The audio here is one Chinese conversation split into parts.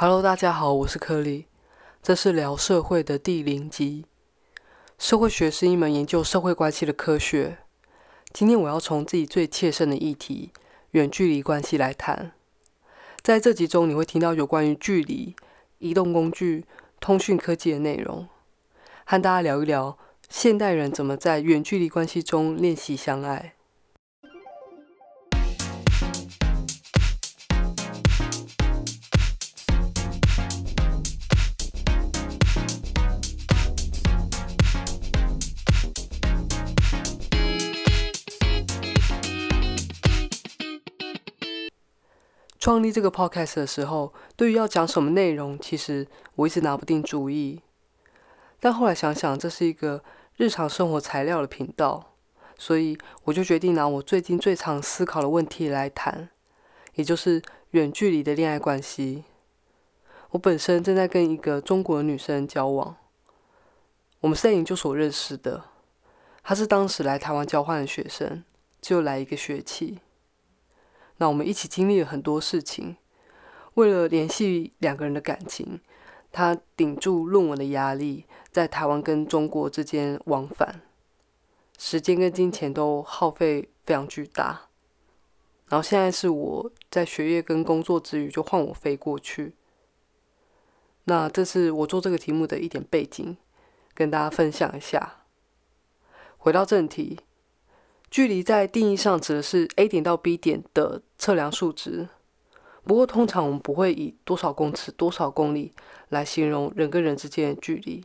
Hello，大家好，我是柯里，这是聊社会的第零集。社会学是一门研究社会关系的科学。今天我要从自己最切身的议题——远距离关系来谈。在这集中，你会听到有关于距离、移动工具、通讯科技的内容，和大家聊一聊现代人怎么在远距离关系中练习相爱。创立这个 podcast 的时候，对于要讲什么内容，其实我一直拿不定主意。但后来想想，这是一个日常生活材料的频道，所以我就决定拿我最近最常思考的问题来谈，也就是远距离的恋爱关系。我本身正在跟一个中国女生交往，我们是在研究所认识的，她是当时来台湾交换的学生，就来一个学期。那我们一起经历了很多事情，为了联系两个人的感情，他顶住论文的压力，在台湾跟中国之间往返，时间跟金钱都耗费非常巨大。然后现在是我在学业跟工作之余，就换我飞过去。那这是我做这个题目的一点背景，跟大家分享一下。回到正题。距离在定义上指的是 A 点到 B 点的测量数值，不过通常我们不会以多少公尺、多少公里来形容人跟人之间的距离，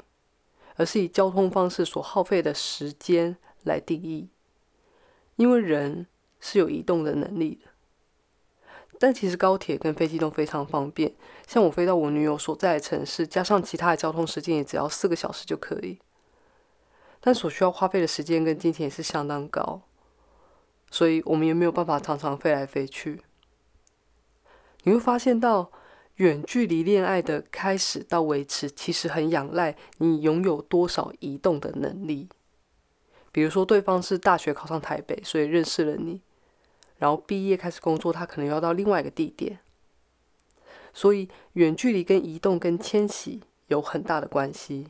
而是以交通方式所耗费的时间来定义。因为人是有移动的能力的，但其实高铁跟飞机都非常方便，像我飞到我女友所在的城市，加上其他的交通时间，也只要四个小时就可以。但所需要花费的时间跟金钱也是相当高。所以我们也没有办法常常飞来飞去。你会发现到远距离恋爱的开始到维持，其实很仰赖你拥有多少移动的能力。比如说，对方是大学考上台北，所以认识了你，然后毕业开始工作，他可能要到另外一个地点。所以远距离跟移动跟迁徙有很大的关系。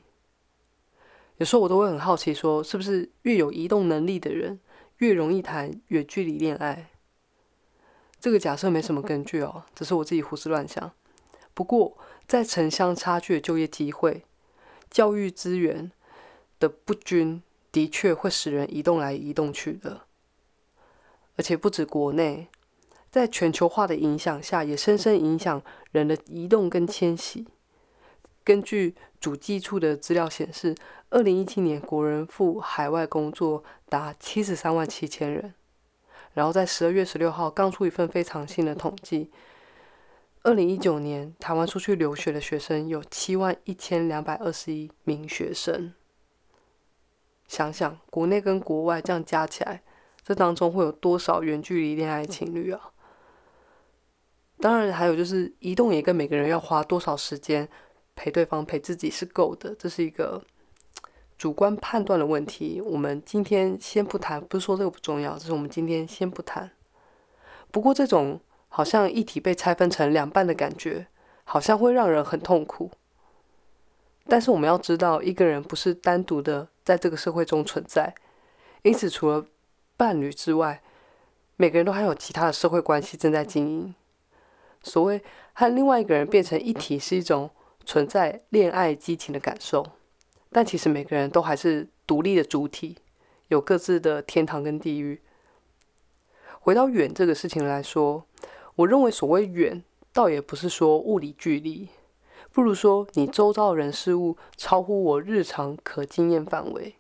有时候我都会很好奇，说是不是越有移动能力的人，越容易谈远距离恋爱，这个假设没什么根据哦，只是我自己胡思乱想。不过，在城乡差距的就业机会、教育资源的不均，的确会使人移动来移动去的。而且不止国内，在全球化的影响下，也深深影响人的移动跟迁徙。根据主计处的资料显示，二零一七年国人赴海外工作达七十三万七千人。然后在十二月十六号刚出一份非常新的统计，二零一九年台湾出去留学的学生有七万一千两百二十一名学生。想想国内跟国外这样加起来，这当中会有多少远距离恋爱情侣啊？当然还有就是移动也跟每个人要花多少时间。陪对方陪自己是够的，这是一个主观判断的问题。我们今天先不谈，不是说这个不重要，只是我们今天先不谈。不过这种好像一体被拆分成两半的感觉，好像会让人很痛苦。但是我们要知道，一个人不是单独的在这个社会中存在，因此除了伴侣之外，每个人都还有其他的社会关系正在经营。所谓和另外一个人变成一体，是一种。存在恋爱激情的感受，但其实每个人都还是独立的主体，有各自的天堂跟地狱。回到远这个事情来说，我认为所谓远，倒也不是说物理距离，不如说你周遭的人事物超乎我日常可经验范围。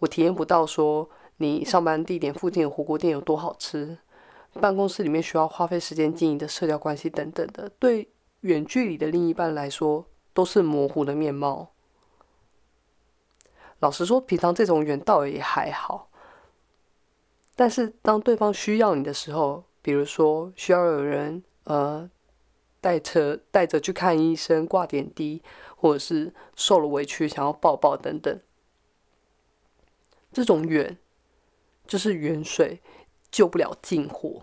我体验不到说你上班地点附近的火锅店有多好吃，办公室里面需要花费时间经营的社交关系等等的，对。远距离的另一半来说，都是模糊的面貌。老实说，平常这种远倒也还好。但是当对方需要你的时候，比如说需要有人呃带车带着去看医生、挂点滴，或者是受了委屈想要抱抱等等，这种远就是远水救不了近火。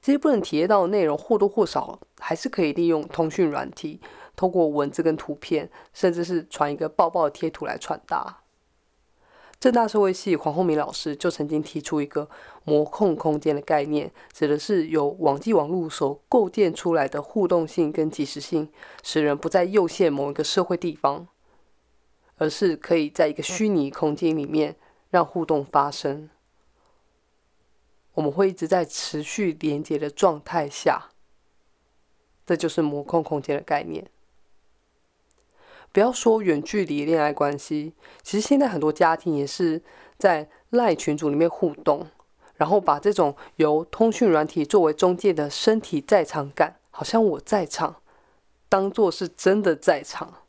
这些不能体验到的内容，或多或少还是可以利用通讯软体，透过文字跟图片，甚至是传一个抱抱的贴图来传达。政大社会系黄宏明老师就曾经提出一个模控空间的概念，指的是由网际网络所构建出来的互动性跟即时性，使人不再囿限某一个社会地方，而是可以在一个虚拟空间里面让互动发生。我们会一直在持续连接的状态下，这就是模控空间的概念。不要说远距离恋爱关系，其实现在很多家庭也是在赖群组里面互动，然后把这种由通讯软体作为中介的身体在场感，好像我在场，当做是真的在场。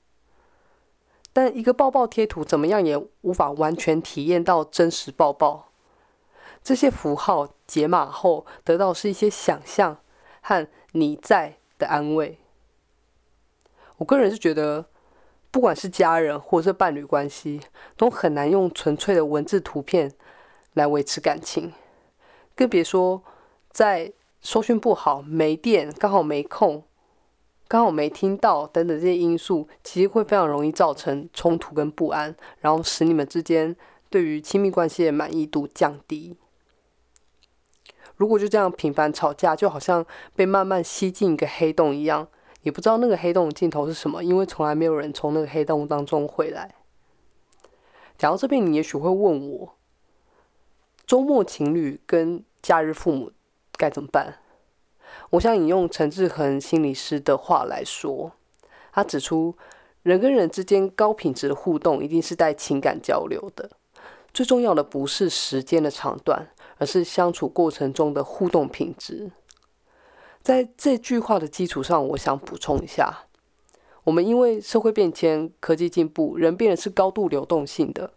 但一个抱抱贴图怎么样也无法完全体验到真实抱抱。这些符号解码后得到是一些想象和你在的安慰。我个人是觉得。不管是家人或是伴侣关系，都很难用纯粹的文字图片来维持感情，更别说在收讯不好、没电、刚好没空、刚好没听到等等这些因素，其实会非常容易造成冲突跟不安，然后使你们之间对于亲密关系的满意度降低。如果就这样频繁吵架，就好像被慢慢吸进一个黑洞一样。也不知道那个黑洞的尽头是什么，因为从来没有人从那个黑洞当中回来。讲到这边，你也许会问我：周末情侣跟假日父母该怎么办？我想引用陈志恒心理师的话来说，他指出，人跟人之间高品质的互动一定是带情感交流的，最重要的不是时间的长短，而是相处过程中的互动品质。在这句话的基础上，我想补充一下：我们因为社会变迁、科技进步，人变得是高度流动性的。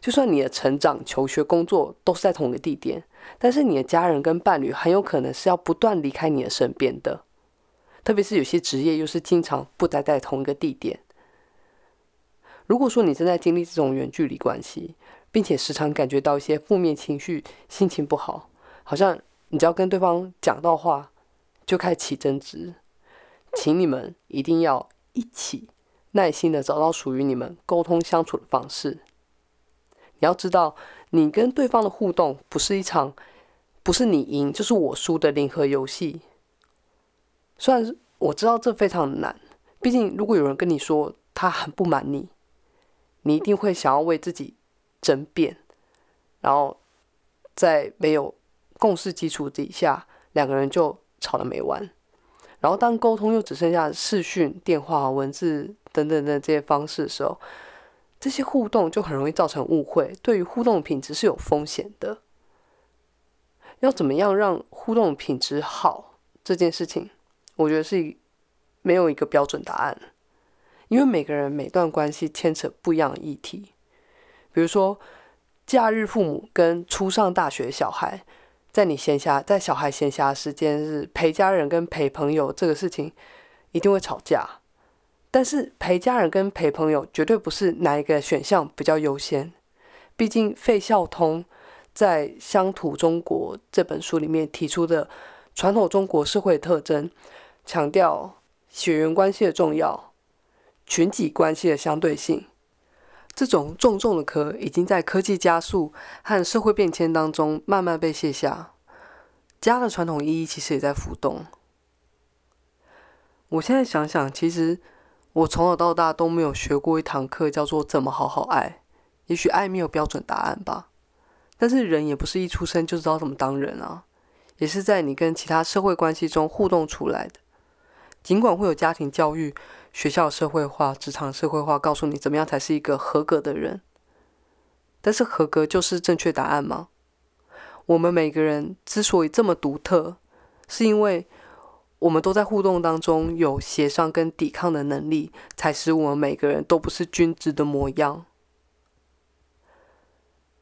就算你的成长、求学、工作都是在同一个地点，但是你的家人跟伴侣很有可能是要不断离开你的身边的。特别是有些职业又是经常不待在同一个地点。如果说你正在经历这种远距离关系，并且时常感觉到一些负面情绪、心情不好，好像你只要跟对方讲到话，就开始起争执，请你们一定要一起耐心的找到属于你们沟通相处的方式。你要知道，你跟对方的互动不是一场，不是你赢就是我输的零和游戏。虽然我知道这非常难，毕竟如果有人跟你说他很不满你，你一定会想要为自己争辩，然后在没有共识基础底下，两个人就。吵得没完，然后当沟通又只剩下视讯、电话、文字等等的这些方式的时候，这些互动就很容易造成误会，对于互动品质是有风险的。要怎么样让互动品质好这件事情，我觉得是没有一个标准答案，因为每个人每段关系牵扯不一样的议题，比如说假日父母跟初上大学小孩。在你闲暇，在小孩闲暇时间是陪家人跟陪朋友这个事情，一定会吵架。但是陪家人跟陪朋友绝对不是哪一个选项比较优先。毕竟费孝通在《乡土中国》这本书里面提出的传统中国社会特征，强调血缘关系的重要，群体关系的相对性。这种重重的壳已经在科技加速和社会变迁当中慢慢被卸下，家的传统意义其实也在浮动。我现在想想，其实我从小到大都没有学过一堂课，叫做“怎么好好爱”。也许爱没有标准答案吧，但是人也不是一出生就知道怎么当人啊，也是在你跟其他社会关系中互动出来的。尽管会有家庭教育。学校社会化、职场社会化，告诉你怎么样才是一个合格的人。但是合格就是正确答案吗？我们每个人之所以这么独特，是因为我们都在互动当中有协商跟抵抗的能力，才使我们每个人都不是均值的模样。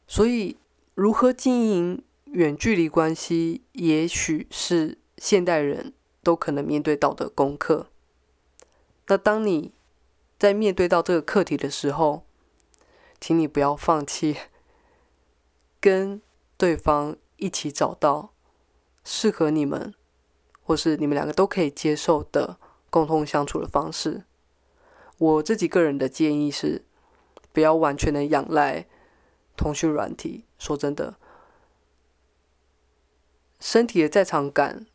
所以，如何经营远距离关系，也许是现代人都可能面对到的功课。那当你在面对到这个课题的时候，请你不要放弃，跟对方一起找到适合你们或是你们两个都可以接受的共同相处的方式。我自己个人的建议是，不要完全的仰赖通讯软体。说真的，身体的在场感，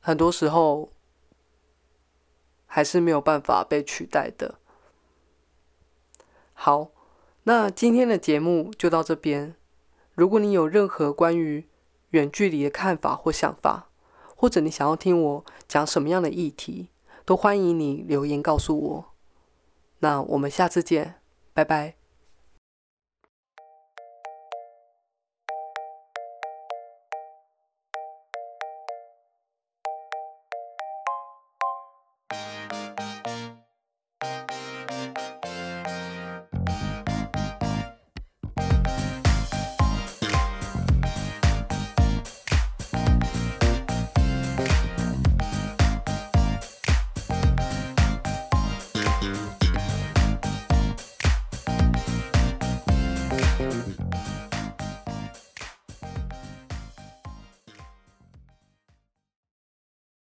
很多时候还是没有办法被取代的。好，那今天的节目就到这边。如果你有任何关于远距离的看法或想法，或者你想要听我讲什么样的议题，都欢迎你留言告诉我。那我们下次见，拜拜。